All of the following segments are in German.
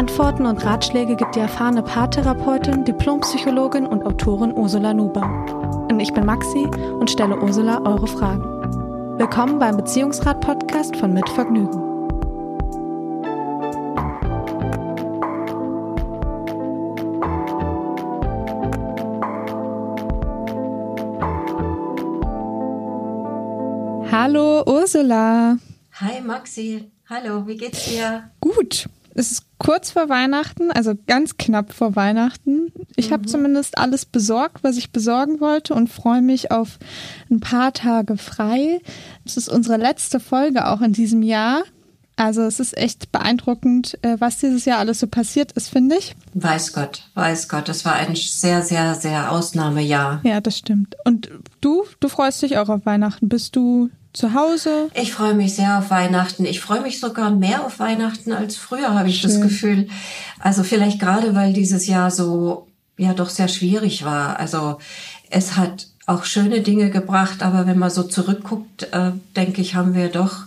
Antworten und Ratschläge gibt die erfahrene Paartherapeutin, Diplompsychologin und Autorin Ursula Nuber. Und ich bin Maxi und stelle Ursula eure Fragen. Willkommen beim Beziehungsrat-Podcast von Mit Vergnügen. Hallo Ursula. Hi Maxi. Hallo, wie geht's dir? Gut. Es ist kurz vor Weihnachten, also ganz knapp vor Weihnachten. Ich mhm. habe zumindest alles besorgt, was ich besorgen wollte und freue mich auf ein paar Tage frei. Es ist unsere letzte Folge auch in diesem Jahr. Also es ist echt beeindruckend, äh, was dieses Jahr alles so passiert ist, finde ich. Weiß Gott, weiß Gott, es war ein sehr, sehr, sehr Ausnahmejahr. Ja, das stimmt. Und du, du freust dich auch auf Weihnachten. Bist du zu Hause? Ich freue mich sehr auf Weihnachten. Ich freue mich sogar mehr auf Weihnachten als früher, habe ich Schön. das Gefühl. Also vielleicht gerade, weil dieses Jahr so ja doch sehr schwierig war. Also es hat auch schöne Dinge gebracht, aber wenn man so zurückguckt, äh, denke ich, haben wir doch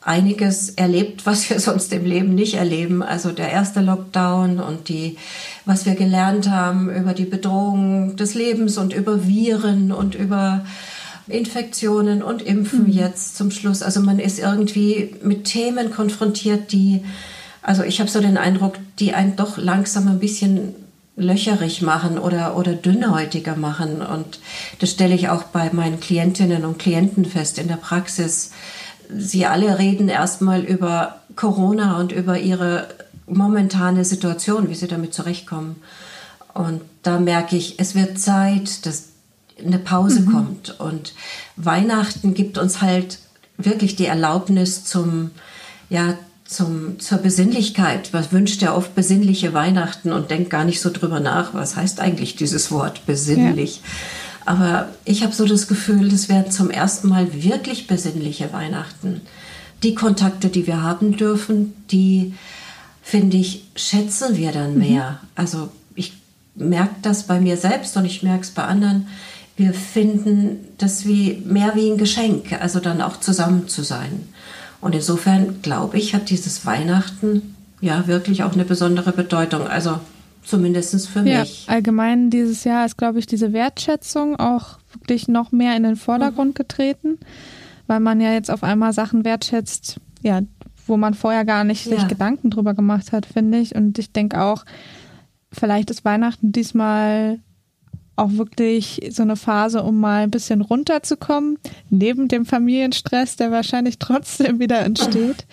einiges erlebt, was wir sonst im Leben nicht erleben. Also der erste Lockdown und die, was wir gelernt haben über die Bedrohung des Lebens und über Viren und über Infektionen und Impfen mhm. jetzt zum Schluss. Also man ist irgendwie mit Themen konfrontiert, die, also ich habe so den Eindruck, die einen doch langsam ein bisschen löcherig machen oder, oder dünnhäutiger machen. Und das stelle ich auch bei meinen Klientinnen und Klienten fest in der Praxis. Sie alle reden erstmal über Corona und über ihre momentane Situation, wie sie damit zurechtkommen. Und da merke ich, es wird Zeit, dass eine Pause mhm. kommt. Und Weihnachten gibt uns halt wirklich die Erlaubnis zum, ja, zum, zur Besinnlichkeit. Was wünscht er oft besinnliche Weihnachten und denkt gar nicht so drüber nach, was heißt eigentlich dieses Wort besinnlich. Ja. Aber ich habe so das Gefühl, es werden zum ersten Mal wirklich besinnliche Weihnachten. Die Kontakte, die wir haben dürfen, die, finde ich, schätzen wir dann mhm. mehr. Mhm. Also ich merke das bei mir selbst und ich merke es bei anderen wir finden das wie mehr wie ein Geschenk, also dann auch zusammen zu sein. Und insofern glaube ich, hat dieses Weihnachten ja wirklich auch eine besondere Bedeutung. Also zumindest für ja, mich. Allgemein dieses Jahr ist, glaube ich, diese Wertschätzung auch wirklich noch mehr in den Vordergrund mhm. getreten, weil man ja jetzt auf einmal Sachen wertschätzt, ja, wo man vorher gar nicht ja. sich Gedanken drüber gemacht hat, finde ich. Und ich denke auch, vielleicht ist Weihnachten diesmal auch wirklich so eine Phase, um mal ein bisschen runterzukommen, neben dem Familienstress, der wahrscheinlich trotzdem wieder entsteht.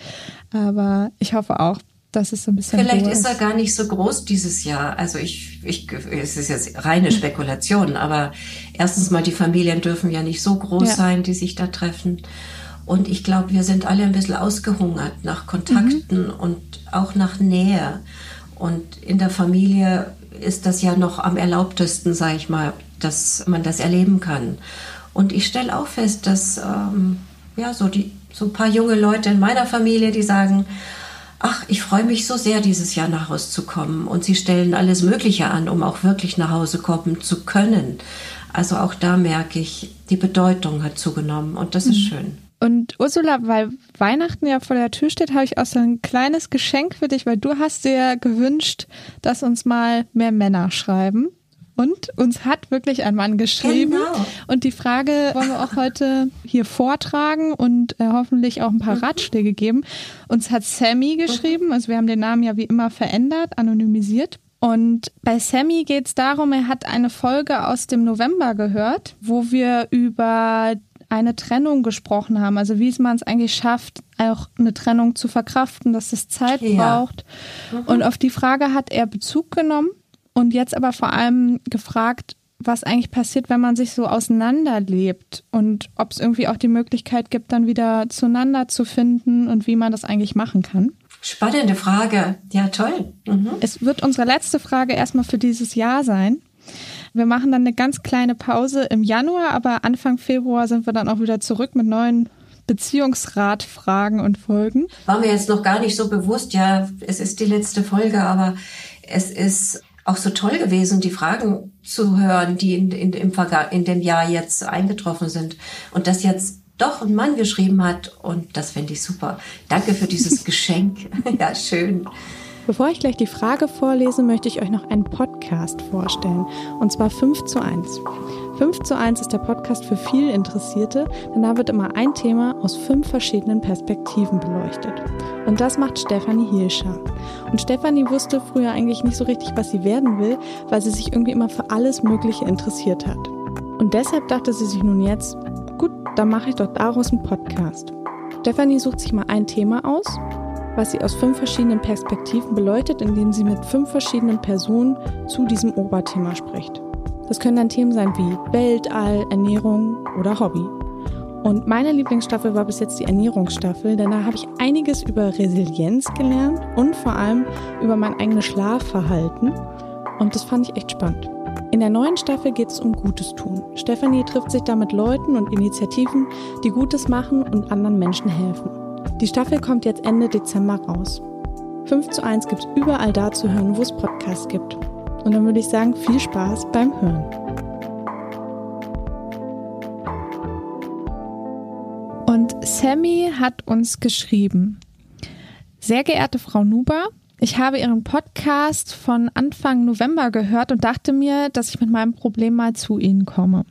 Aber ich hoffe auch, dass es so ein bisschen. Vielleicht ist er gar nicht so groß dieses Jahr. Also ich, ich, es ist jetzt reine Spekulation, aber erstens mal die Familien dürfen ja nicht so groß ja. sein, die sich da treffen. Und ich glaube, wir sind alle ein bisschen ausgehungert nach Kontakten mhm. und auch nach Nähe. Und in der Familie ist das ja noch am erlaubtesten, sage ich mal, dass man das erleben kann. Und ich stelle auch fest, dass ähm, ja so die so ein paar junge Leute in meiner Familie, die sagen, ach, ich freue mich so sehr, dieses Jahr nach Hause zu kommen. Und sie stellen alles Mögliche an, um auch wirklich nach Hause kommen zu können. Also auch da merke ich, die Bedeutung hat zugenommen und das mhm. ist schön. Und Ursula, weil Weihnachten ja vor der Tür steht, habe ich auch so ein kleines Geschenk für dich, weil du hast dir gewünscht, dass uns mal mehr Männer schreiben. Und uns hat wirklich ein Mann geschrieben. Genau. Und die Frage wollen wir auch heute hier vortragen und äh, hoffentlich auch ein paar mhm. Ratschläge geben. Uns hat Sammy geschrieben, also wir haben den Namen ja wie immer verändert, anonymisiert. Und bei Sammy geht es darum, er hat eine Folge aus dem November gehört, wo wir über eine Trennung gesprochen haben. Also wie man es eigentlich schafft, auch eine Trennung zu verkraften, dass es Zeit ja. braucht. Mhm. Und auf die Frage hat er Bezug genommen und jetzt aber vor allem gefragt, was eigentlich passiert, wenn man sich so auseinanderlebt und ob es irgendwie auch die Möglichkeit gibt, dann wieder zueinander zu finden und wie man das eigentlich machen kann. Spannende Frage. Ja, toll. Mhm. Es wird unsere letzte Frage erstmal für dieses Jahr sein. Wir machen dann eine ganz kleine Pause im Januar, aber Anfang Februar sind wir dann auch wieder zurück mit neuen Beziehungsratfragen und Folgen. War mir jetzt noch gar nicht so bewusst, ja, es ist die letzte Folge, aber es ist auch so toll gewesen, die Fragen zu hören, die in, in, im in dem Jahr jetzt eingetroffen sind. Und das jetzt doch ein Mann geschrieben hat. Und das finde ich super. Danke für dieses Geschenk. ja, schön. Bevor ich gleich die Frage vorlese, möchte ich euch noch einen Podcast vorstellen. Und zwar 5 zu 1. 5 zu 1 ist der Podcast für viel Interessierte, denn da wird immer ein Thema aus fünf verschiedenen Perspektiven beleuchtet. Und das macht Stefanie Hirscher. Und Stefanie wusste früher eigentlich nicht so richtig, was sie werden will, weil sie sich irgendwie immer für alles Mögliche interessiert hat. Und deshalb dachte sie sich nun jetzt, gut, dann mache ich doch daraus einen Podcast. Stefanie sucht sich mal ein Thema aus was sie aus fünf verschiedenen Perspektiven beleuchtet, indem sie mit fünf verschiedenen Personen zu diesem Oberthema spricht. Das können dann Themen sein wie Weltall, Ernährung oder Hobby. Und meine Lieblingsstaffel war bis jetzt die Ernährungsstaffel, denn da habe ich einiges über Resilienz gelernt und vor allem über mein eigenes Schlafverhalten. Und das fand ich echt spannend. In der neuen Staffel geht es um Gutes tun. Stefanie trifft sich da mit Leuten und Initiativen, die Gutes machen und anderen Menschen helfen. Die Staffel kommt jetzt Ende Dezember raus. 5 zu 1 gibt es überall da zu hören, wo es Podcasts gibt. Und dann würde ich sagen, viel Spaß beim Hören. Und Sammy hat uns geschrieben. Sehr geehrte Frau Nuber, ich habe Ihren Podcast von Anfang November gehört und dachte mir, dass ich mit meinem Problem mal zu Ihnen komme.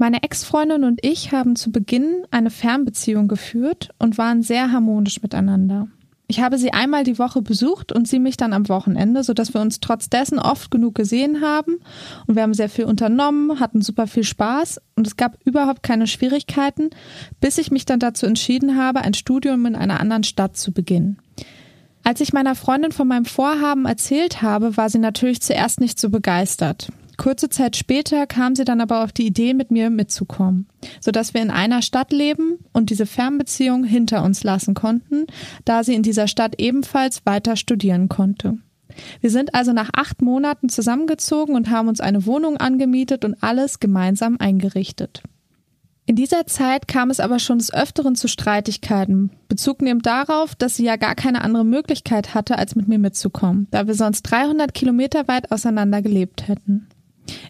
Meine Ex-Freundin und ich haben zu Beginn eine Fernbeziehung geführt und waren sehr harmonisch miteinander. Ich habe sie einmal die Woche besucht und sie mich dann am Wochenende, sodass wir uns trotz dessen oft genug gesehen haben und wir haben sehr viel unternommen, hatten super viel Spaß und es gab überhaupt keine Schwierigkeiten, bis ich mich dann dazu entschieden habe, ein Studium in einer anderen Stadt zu beginnen. Als ich meiner Freundin von meinem Vorhaben erzählt habe, war sie natürlich zuerst nicht so begeistert. Kurze Zeit später kam sie dann aber auf die Idee, mit mir mitzukommen, sodass wir in einer Stadt leben und diese Fernbeziehung hinter uns lassen konnten, da sie in dieser Stadt ebenfalls weiter studieren konnte. Wir sind also nach acht Monaten zusammengezogen und haben uns eine Wohnung angemietet und alles gemeinsam eingerichtet. In dieser Zeit kam es aber schon des Öfteren zu Streitigkeiten, Bezug nehmend darauf, dass sie ja gar keine andere Möglichkeit hatte, als mit mir mitzukommen, da wir sonst 300 Kilometer weit auseinander gelebt hätten.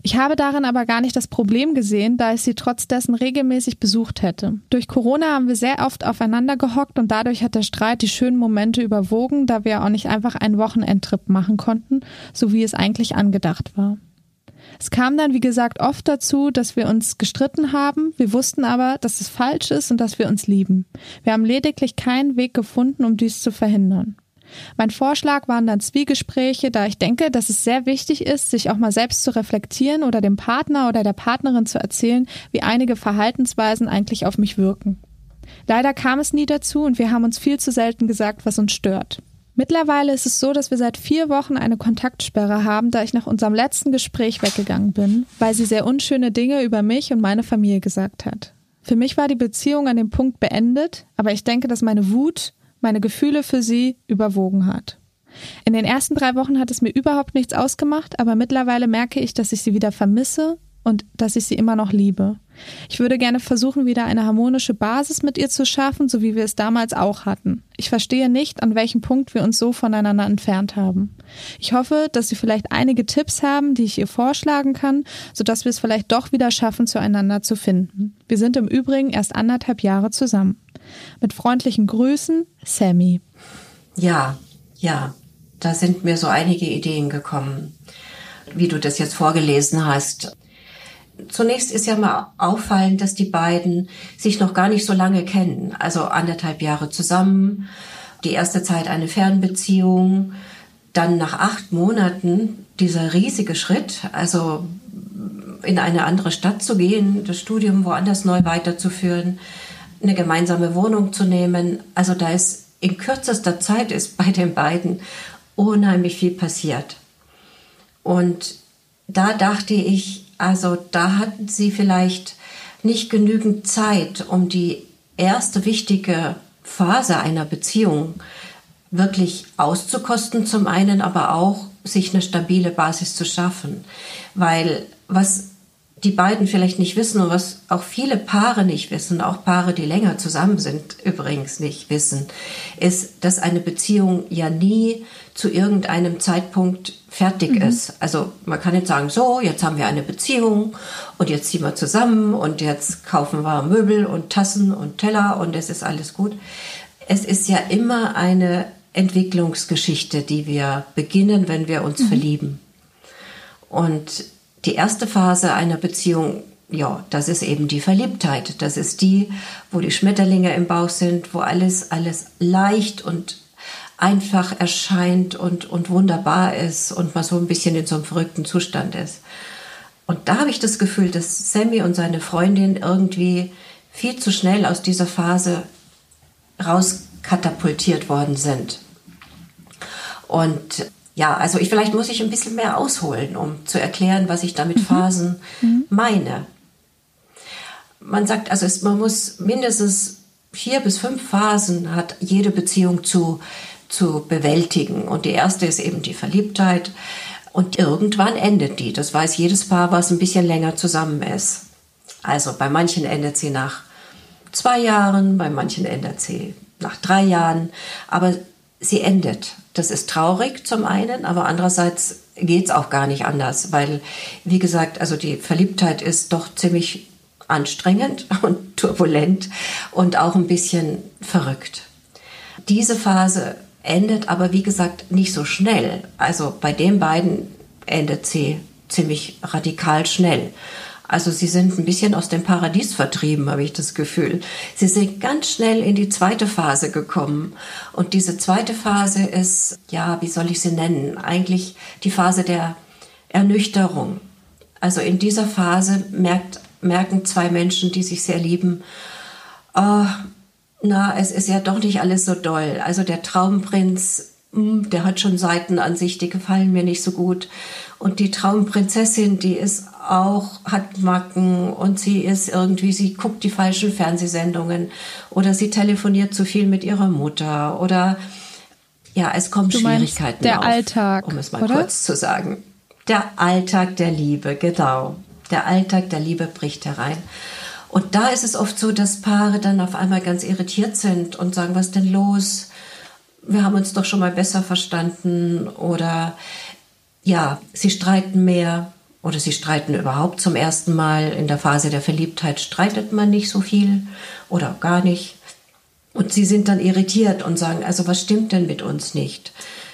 Ich habe darin aber gar nicht das Problem gesehen, da ich sie trotz dessen regelmäßig besucht hätte. Durch Corona haben wir sehr oft aufeinander gehockt und dadurch hat der Streit die schönen Momente überwogen, da wir auch nicht einfach einen Wochenendtrip machen konnten, so wie es eigentlich angedacht war. Es kam dann, wie gesagt, oft dazu, dass wir uns gestritten haben. Wir wussten aber, dass es falsch ist und dass wir uns lieben. Wir haben lediglich keinen Weg gefunden, um dies zu verhindern. Mein Vorschlag waren dann Zwiegespräche, da ich denke, dass es sehr wichtig ist, sich auch mal selbst zu reflektieren oder dem Partner oder der Partnerin zu erzählen, wie einige Verhaltensweisen eigentlich auf mich wirken. Leider kam es nie dazu und wir haben uns viel zu selten gesagt, was uns stört. Mittlerweile ist es so, dass wir seit vier Wochen eine Kontaktsperre haben, da ich nach unserem letzten Gespräch weggegangen bin, weil sie sehr unschöne Dinge über mich und meine Familie gesagt hat. Für mich war die Beziehung an dem Punkt beendet, aber ich denke, dass meine Wut, meine Gefühle für sie überwogen hat. In den ersten drei Wochen hat es mir überhaupt nichts ausgemacht, aber mittlerweile merke ich, dass ich sie wieder vermisse und dass ich sie immer noch liebe. Ich würde gerne versuchen, wieder eine harmonische Basis mit ihr zu schaffen, so wie wir es damals auch hatten. Ich verstehe nicht, an welchem Punkt wir uns so voneinander entfernt haben. Ich hoffe, dass Sie vielleicht einige Tipps haben, die ich ihr vorschlagen kann, sodass wir es vielleicht doch wieder schaffen, zueinander zu finden. Wir sind im Übrigen erst anderthalb Jahre zusammen. Mit freundlichen Grüßen, Sammy. Ja, ja, da sind mir so einige Ideen gekommen, wie du das jetzt vorgelesen hast. Zunächst ist ja mal auffallend, dass die beiden sich noch gar nicht so lange kennen. Also anderthalb Jahre zusammen, die erste Zeit eine Fernbeziehung, dann nach acht Monaten dieser riesige Schritt, also in eine andere Stadt zu gehen, das Studium woanders neu weiterzuführen, eine gemeinsame Wohnung zu nehmen. Also da ist in kürzester Zeit ist bei den beiden unheimlich viel passiert. Und da dachte ich, also da hatten sie vielleicht nicht genügend Zeit, um die erste wichtige Phase einer Beziehung wirklich auszukosten zum einen, aber auch sich eine stabile Basis zu schaffen. Weil was die beiden vielleicht nicht wissen und was auch viele Paare nicht wissen, auch Paare, die länger zusammen sind, übrigens nicht wissen, ist, dass eine Beziehung ja nie zu irgendeinem Zeitpunkt fertig mhm. ist. Also man kann nicht sagen, so, jetzt haben wir eine Beziehung und jetzt ziehen wir zusammen und jetzt kaufen wir Möbel und Tassen und Teller und es ist alles gut. Es ist ja immer eine Entwicklungsgeschichte, die wir beginnen, wenn wir uns mhm. verlieben. Und die erste Phase einer Beziehung, ja, das ist eben die Verliebtheit. Das ist die, wo die Schmetterlinge im Bauch sind, wo alles, alles leicht und einfach erscheint und, und wunderbar ist und man so ein bisschen in so einem verrückten Zustand ist. Und da habe ich das Gefühl, dass Sammy und seine Freundin irgendwie viel zu schnell aus dieser Phase rauskatapultiert worden sind. Und ja, also ich, vielleicht muss ich ein bisschen mehr ausholen, um zu erklären, was ich damit mhm. Phasen mhm. meine. Man sagt, also es, man muss mindestens vier bis fünf Phasen hat jede Beziehung zu, zu bewältigen. Und die erste ist eben die Verliebtheit. Und irgendwann endet die. Das weiß jedes Paar, was ein bisschen länger zusammen ist. Also bei manchen endet sie nach zwei Jahren, bei manchen endet sie nach drei Jahren. Aber sie endet. Das ist traurig zum einen, aber andererseits geht es auch gar nicht anders, weil, wie gesagt, also die Verliebtheit ist doch ziemlich anstrengend und turbulent und auch ein bisschen verrückt. Diese Phase endet aber, wie gesagt, nicht so schnell. Also bei den beiden endet sie ziemlich radikal schnell. Also sie sind ein bisschen aus dem Paradies vertrieben, habe ich das Gefühl. Sie sind ganz schnell in die zweite Phase gekommen. Und diese zweite Phase ist, ja, wie soll ich sie nennen? Eigentlich die Phase der Ernüchterung. Also in dieser Phase merkt, merken zwei Menschen, die sich sehr lieben, oh, na, es ist ja doch nicht alles so doll. Also der Traumprinz, hm, der hat schon Seiten an sich, die gefallen mir nicht so gut. Und die Traumprinzessin, die ist auch hat Macken und sie ist irgendwie, sie guckt die falschen Fernsehsendungen oder sie telefoniert zu viel mit ihrer Mutter oder ja, es kommen du Schwierigkeiten der auf, Alltag, um es mal oder? kurz zu sagen. Der Alltag der Liebe, genau. Der Alltag der Liebe bricht herein. Und da ist es oft so, dass Paare dann auf einmal ganz irritiert sind und sagen, was denn los? Wir haben uns doch schon mal besser verstanden oder ja, sie streiten mehr oder sie streiten überhaupt zum ersten Mal. In der Phase der Verliebtheit streitet man nicht so viel oder gar nicht. Und sie sind dann irritiert und sagen, also was stimmt denn mit uns nicht?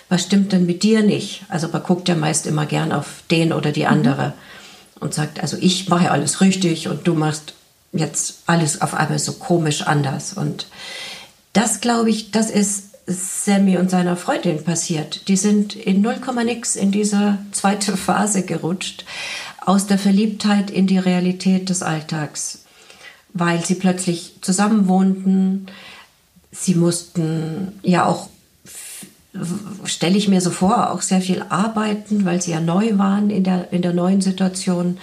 Was stimmt denn mit dir nicht? Also man guckt ja meist immer gern auf den oder die andere mhm. und sagt, also ich mache alles richtig und du machst jetzt alles auf einmal so komisch anders. Und das, glaube ich, das ist Sammy und seiner Freundin passiert. Die sind in 0, nix in diese zweite Phase gerutscht, aus der Verliebtheit in die Realität des Alltags, weil sie plötzlich zusammen wohnten. Sie mussten ja auch, stelle ich mir so vor, auch sehr viel arbeiten, weil sie ja neu waren in der, in der neuen Situation.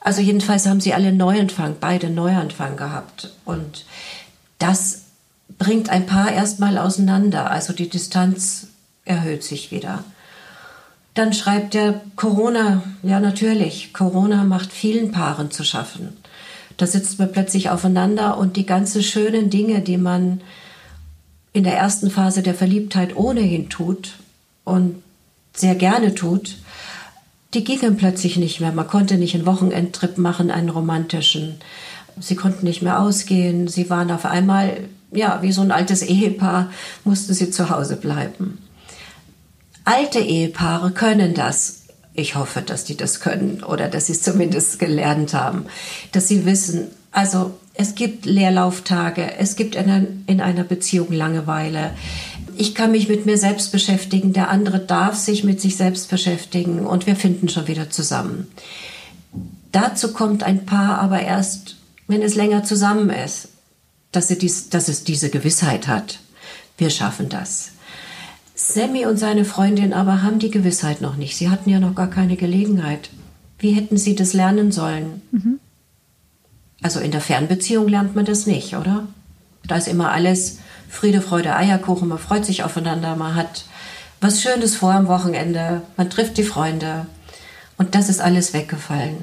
Also jedenfalls haben sie alle Neuanfang, beide Neuanfang gehabt. Und das bringt ein Paar erstmal auseinander, also die Distanz erhöht sich wieder. Dann schreibt er Corona, ja natürlich, Corona macht vielen Paaren zu schaffen. Da sitzt man plötzlich aufeinander und die ganzen schönen Dinge, die man in der ersten Phase der Verliebtheit ohnehin tut und sehr gerne tut, die gingen plötzlich nicht mehr. Man konnte nicht einen Wochenendtrip machen, einen romantischen. Sie konnten nicht mehr ausgehen. Sie waren auf einmal ja, wie so ein altes Ehepaar mussten sie zu Hause bleiben. Alte Ehepaare können das. Ich hoffe, dass die das können oder dass sie es zumindest gelernt haben, dass sie wissen, also es gibt Leerlauftage, es gibt in einer Beziehung Langeweile. Ich kann mich mit mir selbst beschäftigen, der andere darf sich mit sich selbst beschäftigen und wir finden schon wieder zusammen. Dazu kommt ein Paar aber erst, wenn es länger zusammen ist dass, dies, dass es diese Gewissheit hat. Wir schaffen das. Sammy und seine Freundin aber haben die Gewissheit noch nicht. Sie hatten ja noch gar keine Gelegenheit. Wie hätten sie das lernen sollen? Mhm. Also in der Fernbeziehung lernt man das nicht, oder? Da ist immer alles Friede, Freude, Eierkuchen, man freut sich aufeinander, man hat was Schönes vor am Wochenende, man trifft die Freunde und das ist alles weggefallen.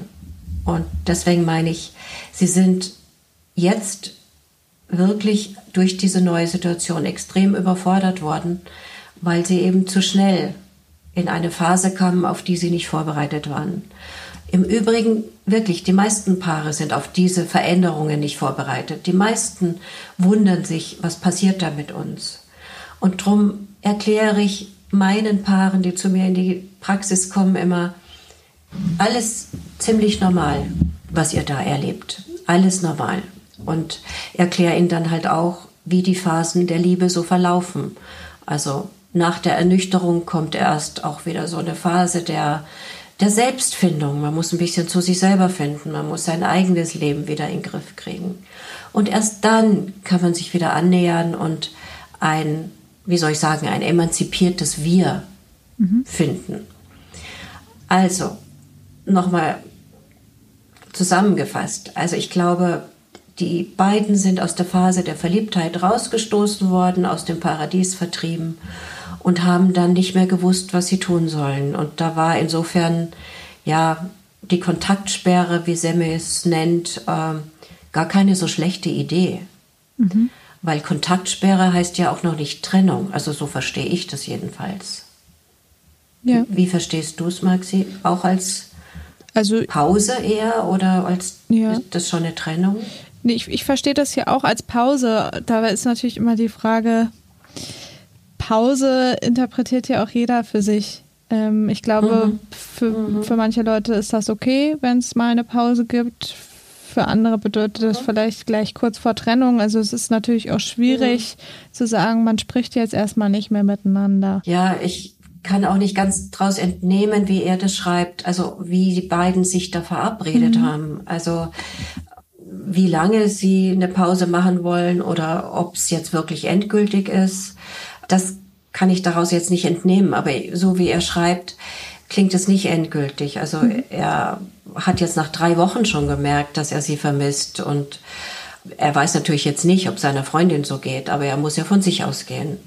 Und deswegen meine ich, sie sind jetzt wirklich durch diese neue Situation extrem überfordert worden, weil sie eben zu schnell in eine Phase kamen, auf die sie nicht vorbereitet waren. Im Übrigen wirklich, die meisten Paare sind auf diese Veränderungen nicht vorbereitet. Die meisten wundern sich, was passiert da mit uns. Und darum erkläre ich meinen Paaren, die zu mir in die Praxis kommen, immer, alles ziemlich normal, was ihr da erlebt. Alles normal. Und erkläre ihnen dann halt auch, wie die Phasen der Liebe so verlaufen. Also nach der Ernüchterung kommt erst auch wieder so eine Phase der, der Selbstfindung. Man muss ein bisschen zu sich selber finden. Man muss sein eigenes Leben wieder in den Griff kriegen. Und erst dann kann man sich wieder annähern und ein, wie soll ich sagen, ein emanzipiertes Wir mhm. finden. Also, nochmal zusammengefasst. Also ich glaube, die beiden sind aus der Phase der Verliebtheit rausgestoßen worden, aus dem Paradies vertrieben und haben dann nicht mehr gewusst, was sie tun sollen. Und da war insofern ja die Kontaktsperre, wie Semme es nennt, äh, gar keine so schlechte Idee. Mhm. Weil Kontaktsperre heißt ja auch noch nicht Trennung. Also so verstehe ich das jedenfalls. Ja. Wie verstehst du es, Maxi? Auch als also, Pause eher oder als ja. ist das schon eine Trennung? Nee, ich, ich verstehe das hier auch als Pause. Da ist natürlich immer die Frage, Pause interpretiert ja auch jeder für sich. Ähm, ich glaube, mhm. Für, mhm. für manche Leute ist das okay, wenn es mal eine Pause gibt. Für andere bedeutet das mhm. vielleicht gleich kurz vor Trennung. Also es ist natürlich auch schwierig mhm. zu sagen, man spricht jetzt erstmal nicht mehr miteinander. Ja, ich kann auch nicht ganz draus entnehmen, wie er das schreibt, also wie die beiden sich da verabredet mhm. haben. Also wie lange sie eine Pause machen wollen oder ob es jetzt wirklich endgültig ist. Das kann ich daraus jetzt nicht entnehmen, aber so wie er schreibt, klingt es nicht endgültig. Also mhm. er hat jetzt nach drei Wochen schon gemerkt, dass er sie vermisst und er weiß natürlich jetzt nicht, ob seiner Freundin so geht, aber er muss ja von sich ausgehen.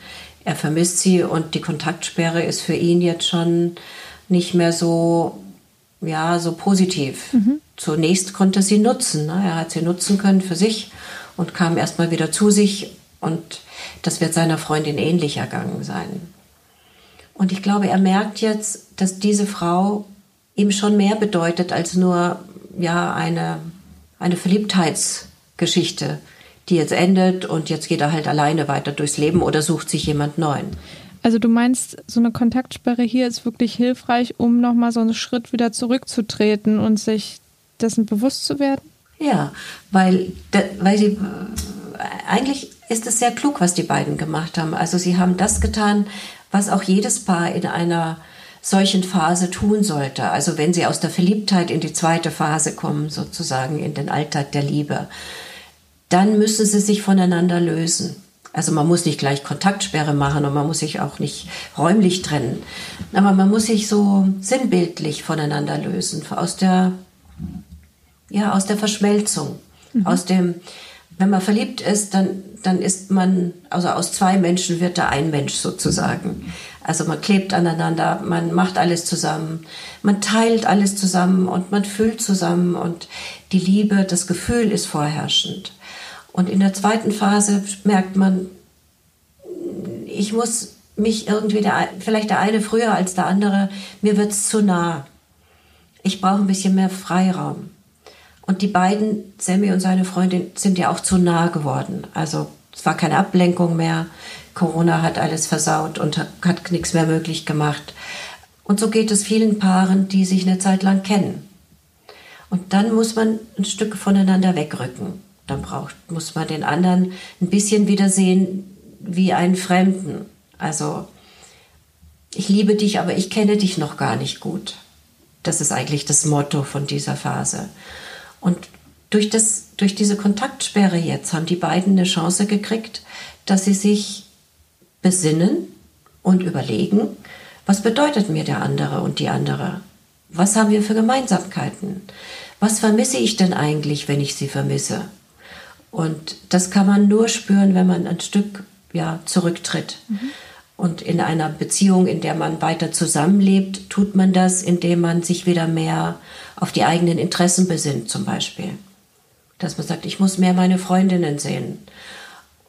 Er vermisst sie und die Kontaktsperre ist für ihn jetzt schon nicht mehr so, ja, so positiv. Mhm. Zunächst konnte er sie nutzen. Ne? Er hat sie nutzen können für sich und kam erstmal wieder zu sich und das wird seiner Freundin ähnlich ergangen sein. Und ich glaube, er merkt jetzt, dass diese Frau ihm schon mehr bedeutet als nur ja eine, eine Verliebtheitsgeschichte, die jetzt endet und jetzt geht er halt alleine weiter durchs Leben oder sucht sich jemand neuen. Also du meinst, so eine Kontaktsperre hier ist wirklich hilfreich, um nochmal so einen Schritt wieder zurückzutreten und sich dessen bewusst zu werden? Ja, weil, weil sie eigentlich ist es sehr klug, was die beiden gemacht haben. Also sie haben das getan, was auch jedes Paar in einer solchen Phase tun sollte. Also wenn sie aus der Verliebtheit in die zweite Phase kommen, sozusagen in den Alltag der Liebe, dann müssen sie sich voneinander lösen. Also man muss nicht gleich Kontaktsperre machen und man muss sich auch nicht räumlich trennen. Aber man muss sich so sinnbildlich voneinander lösen, aus der, ja, aus der Verschmelzung, mhm. aus dem, wenn man verliebt ist, dann, dann ist man, also aus zwei Menschen wird da ein Mensch sozusagen. Also man klebt aneinander, man macht alles zusammen, man teilt alles zusammen und man fühlt zusammen und die Liebe, das Gefühl ist vorherrschend. Und in der zweiten Phase merkt man, ich muss mich irgendwie, der, vielleicht der eine früher als der andere, mir wird es zu nah. Ich brauche ein bisschen mehr Freiraum. Und die beiden, Sammy und seine Freundin, sind ja auch zu nah geworden. Also es war keine Ablenkung mehr. Corona hat alles versaut und hat nichts mehr möglich gemacht. Und so geht es vielen Paaren, die sich eine Zeit lang kennen. Und dann muss man ein Stück voneinander wegrücken. Dann braucht, muss man den anderen ein bisschen wieder sehen wie einen Fremden. Also, ich liebe dich, aber ich kenne dich noch gar nicht gut. Das ist eigentlich das Motto von dieser Phase. Und durch, das, durch diese Kontaktsperre jetzt haben die beiden eine Chance gekriegt, dass sie sich besinnen und überlegen, was bedeutet mir der andere und die andere? Was haben wir für Gemeinsamkeiten? Was vermisse ich denn eigentlich, wenn ich sie vermisse? Und das kann man nur spüren, wenn man ein Stück ja, zurücktritt. Mhm. Und in einer Beziehung, in der man weiter zusammenlebt, tut man das, indem man sich wieder mehr auf die eigenen Interessen besinnt, zum Beispiel. Dass man sagt, ich muss mehr meine Freundinnen sehen.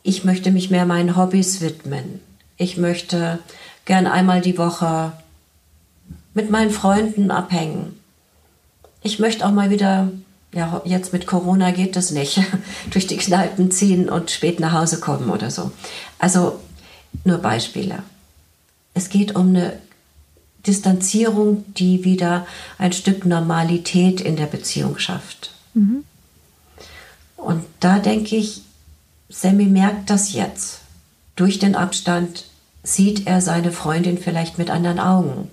Ich möchte mich mehr meinen Hobbys widmen. Ich möchte gern einmal die Woche mit meinen Freunden abhängen. Ich möchte auch mal wieder, ja, jetzt mit Corona geht das nicht, durch die Kneipen ziehen und spät nach Hause kommen oder so. Also nur Beispiele. Es geht um eine Distanzierung, die wieder ein Stück Normalität in der Beziehung schafft. Mhm. Und da denke ich, Sammy merkt das jetzt. Durch den Abstand sieht er seine Freundin vielleicht mit anderen Augen.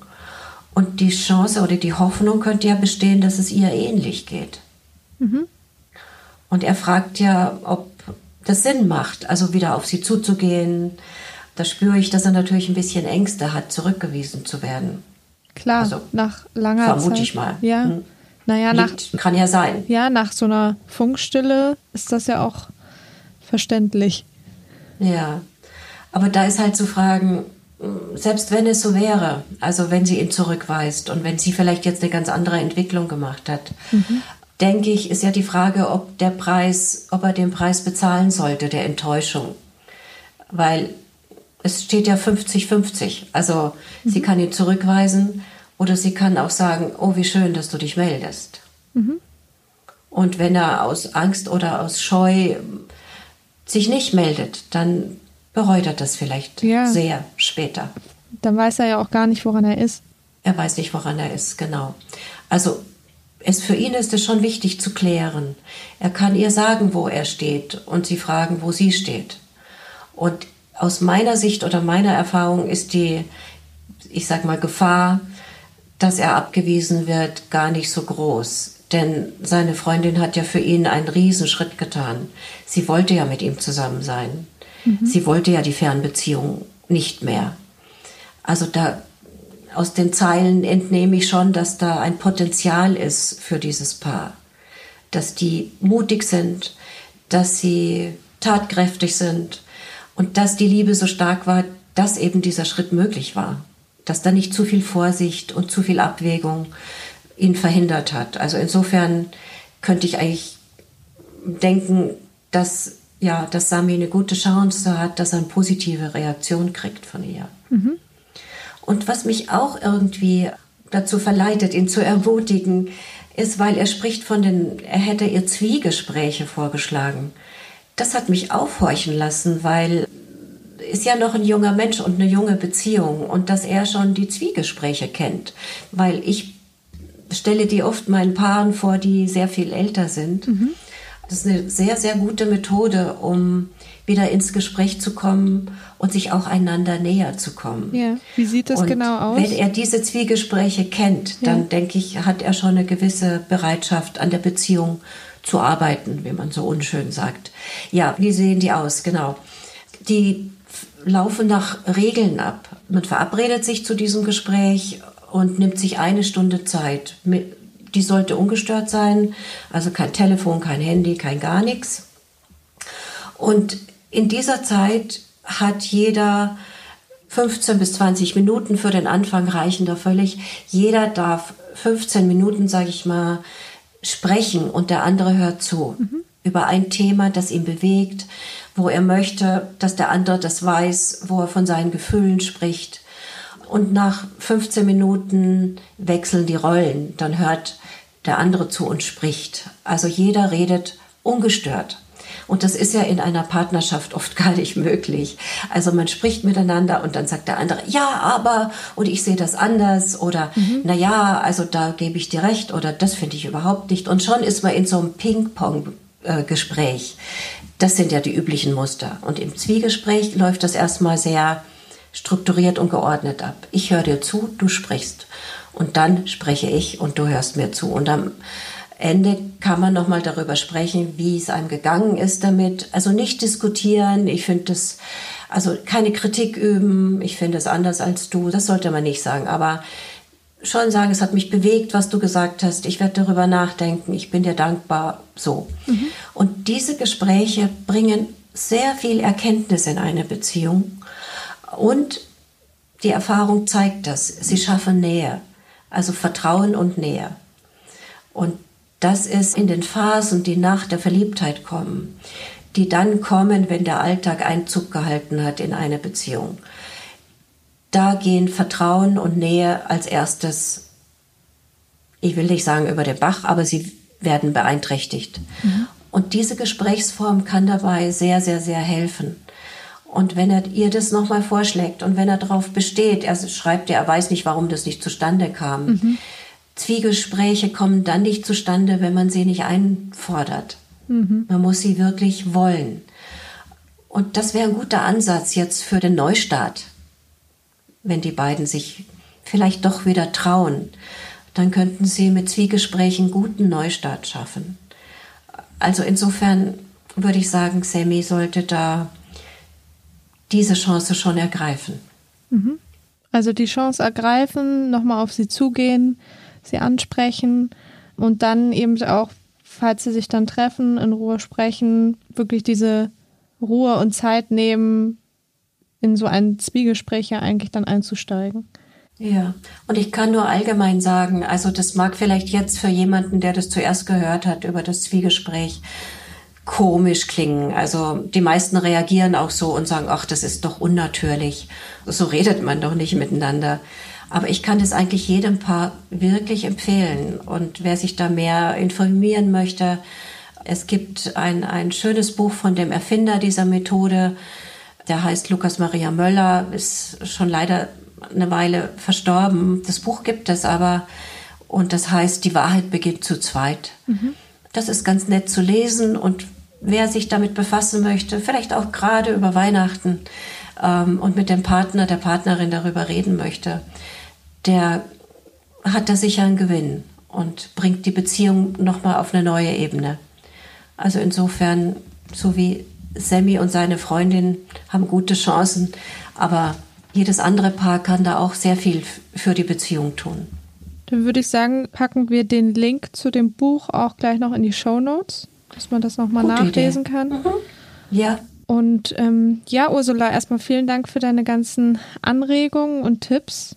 Und die Chance oder die Hoffnung könnte ja bestehen, dass es ihr ähnlich geht. Mhm. Und er fragt ja, ob das Sinn macht, also wieder auf sie zuzugehen, da spüre ich, dass er natürlich ein bisschen Ängste hat, zurückgewiesen zu werden. Klar, also, nach langer vermute Zeit. ich mal. Ja. Hm. Naja, nach, kann ja sein. Ja, nach so einer Funkstille ist das ja auch verständlich. Ja, aber da ist halt zu fragen, selbst wenn es so wäre, also wenn sie ihn zurückweist und wenn sie vielleicht jetzt eine ganz andere Entwicklung gemacht hat, mhm. denke ich, ist ja die Frage, ob der Preis, ob er den Preis bezahlen sollte, der Enttäuschung. Weil es steht ja 50-50. Also mhm. sie kann ihn zurückweisen oder sie kann auch sagen, oh, wie schön, dass du dich meldest. Mhm. Und wenn er aus Angst oder aus Scheu sich nicht meldet, dann bereut er das vielleicht ja. sehr später. Dann weiß er ja auch gar nicht, woran er ist. Er weiß nicht, woran er ist, genau. Also es für ihn ist es schon wichtig zu klären. Er kann ihr sagen, wo er steht und sie fragen, wo sie steht. Und aus meiner Sicht oder meiner Erfahrung ist die, ich sag mal, Gefahr, dass er abgewiesen wird, gar nicht so groß. Denn seine Freundin hat ja für ihn einen Riesenschritt getan. Sie wollte ja mit ihm zusammen sein. Mhm. Sie wollte ja die Fernbeziehung nicht mehr. Also da aus den Zeilen entnehme ich schon, dass da ein Potenzial ist für dieses Paar. Dass die mutig sind, dass sie tatkräftig sind, und dass die Liebe so stark war, dass eben dieser Schritt möglich war. Dass da nicht zu viel Vorsicht und zu viel Abwägung ihn verhindert hat. Also insofern könnte ich eigentlich denken, dass, ja, dass Sami eine gute Chance hat, dass er eine positive Reaktion kriegt von ihr. Mhm. Und was mich auch irgendwie dazu verleitet, ihn zu ermutigen, ist, weil er spricht von den, er hätte ihr Zwiegespräche vorgeschlagen das hat mich aufhorchen lassen, weil ist ja noch ein junger Mensch und eine junge Beziehung und dass er schon die Zwiegespräche kennt, weil ich stelle die oft meinen Paaren vor, die sehr viel älter sind. Mhm. Das ist eine sehr, sehr gute Methode, um wieder ins Gespräch zu kommen und sich auch einander näher zu kommen. Ja. Wie sieht das und genau aus? Wenn er diese Zwiegespräche kennt, dann ja. denke ich, hat er schon eine gewisse Bereitschaft an der Beziehung zu arbeiten, wie man so unschön sagt. Ja, wie sehen die aus? Genau. Die laufen nach Regeln ab. Man verabredet sich zu diesem Gespräch und nimmt sich eine Stunde Zeit. Die sollte ungestört sein, also kein Telefon, kein Handy, kein gar nichts. Und in dieser Zeit hat jeder 15 bis 20 Minuten für den Anfang reichen da völlig. Jeder darf 15 Minuten, sage ich mal, sprechen und der andere hört zu mhm. über ein Thema, das ihn bewegt, wo er möchte, dass der andere das weiß, wo er von seinen Gefühlen spricht. Und nach 15 Minuten wechseln die Rollen. Dann hört der andere zu und spricht. Also jeder redet ungestört. Und das ist ja in einer Partnerschaft oft gar nicht möglich. Also man spricht miteinander und dann sagt der andere, ja, aber, und ich sehe das anders oder, mhm. na ja, also da gebe ich dir recht oder das finde ich überhaupt nicht. Und schon ist man in so einem Ping-Pong-Gespräch. Das sind ja die üblichen Muster. Und im Zwiegespräch läuft das erstmal sehr strukturiert und geordnet ab. Ich höre dir zu, du sprichst. Und dann spreche ich und du hörst mir zu. Und dann Ende kann man noch mal darüber sprechen, wie es einem gegangen ist damit. Also nicht diskutieren. Ich finde das, also keine Kritik üben. Ich finde es anders als du. Das sollte man nicht sagen. Aber schon sagen, es hat mich bewegt, was du gesagt hast. Ich werde darüber nachdenken. Ich bin dir dankbar. So. Mhm. Und diese Gespräche bringen sehr viel Erkenntnis in eine Beziehung und die Erfahrung zeigt das. Sie schaffen Nähe, also Vertrauen und Nähe. Und das ist in den Phasen, die nach der Verliebtheit kommen, die dann kommen, wenn der Alltag Einzug gehalten hat in eine Beziehung. Da gehen Vertrauen und Nähe als erstes, ich will nicht sagen über den Bach, aber sie werden beeinträchtigt. Mhm. Und diese Gesprächsform kann dabei sehr, sehr, sehr helfen. Und wenn er ihr das nochmal vorschlägt und wenn er darauf besteht, er schreibt ja, er weiß nicht, warum das nicht zustande kam. Mhm. Zwiegespräche kommen dann nicht zustande, wenn man sie nicht einfordert. Mhm. Man muss sie wirklich wollen. Und das wäre ein guter Ansatz jetzt für den Neustart, wenn die beiden sich vielleicht doch wieder trauen. Dann könnten sie mit Zwiegesprächen guten Neustart schaffen. Also insofern würde ich sagen, Sammy sollte da diese Chance schon ergreifen. Mhm. Also die Chance ergreifen, nochmal auf sie zugehen, sie ansprechen und dann eben auch falls sie sich dann treffen, in Ruhe sprechen, wirklich diese Ruhe und Zeit nehmen, in so ein Zwiegespräch ja eigentlich dann einzusteigen. Ja, und ich kann nur allgemein sagen, also das mag vielleicht jetzt für jemanden, der das zuerst gehört hat über das Zwiegespräch, komisch klingen. Also die meisten reagieren auch so und sagen, ach, das ist doch unnatürlich. So redet man doch nicht miteinander. Aber ich kann das eigentlich jedem Paar wirklich empfehlen. Und wer sich da mehr informieren möchte, es gibt ein, ein schönes Buch von dem Erfinder dieser Methode. Der heißt Lukas Maria Möller, ist schon leider eine Weile verstorben. Das Buch gibt es aber und das heißt Die Wahrheit beginnt zu zweit. Mhm. Das ist ganz nett zu lesen und wer sich damit befassen möchte, vielleicht auch gerade über Weihnachten ähm, und mit dem Partner, der Partnerin darüber reden möchte, der hat da sicher einen Gewinn und bringt die Beziehung nochmal auf eine neue Ebene. Also insofern, so wie Sammy und seine Freundin haben gute Chancen, aber jedes andere Paar kann da auch sehr viel für die Beziehung tun. Dann würde ich sagen, packen wir den Link zu dem Buch auch gleich noch in die Show Notes, dass man das nochmal nachlesen Idee. kann. Mhm. Ja. Und ähm, ja, Ursula, erstmal vielen Dank für deine ganzen Anregungen und Tipps.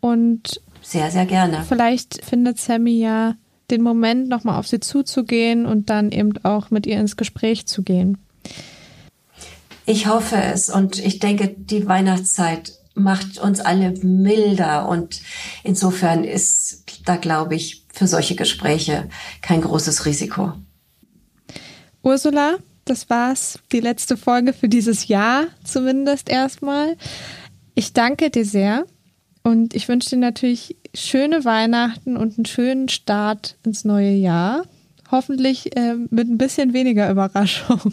Und sehr, sehr gerne. Vielleicht findet Sammy ja den Moment, nochmal auf sie zuzugehen und dann eben auch mit ihr ins Gespräch zu gehen. Ich hoffe es und ich denke, die Weihnachtszeit macht uns alle milder und insofern ist da, glaube ich, für solche Gespräche kein großes Risiko. Ursula, das war's, die letzte Folge für dieses Jahr zumindest erstmal. Ich danke dir sehr und ich wünsche dir natürlich schöne Weihnachten und einen schönen Start ins neue Jahr. Hoffentlich äh, mit ein bisschen weniger Überraschung.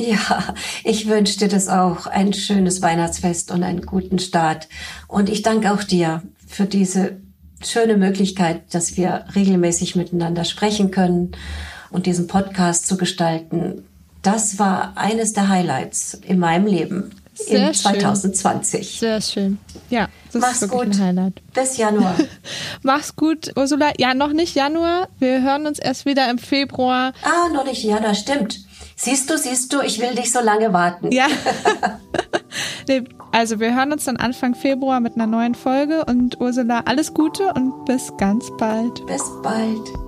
Ja, ich wünsche dir das auch. Ein schönes Weihnachtsfest und einen guten Start. Und ich danke auch dir für diese schöne Möglichkeit, dass wir regelmäßig miteinander sprechen können und diesen Podcast zu gestalten. Das war eines der Highlights in meinem Leben. Sehr in 2020. Schön. Sehr schön. Ja, das Mach's ist wirklich gut. ein Highlight. Bis Januar. Mach's gut, Ursula. Ja, noch nicht Januar. Wir hören uns erst wieder im Februar. Ah, noch nicht Januar, stimmt. Siehst du, siehst du, ich will dich so lange warten. Ja. nee, also wir hören uns dann Anfang Februar mit einer neuen Folge und Ursula, alles Gute und bis ganz bald. Bis bald.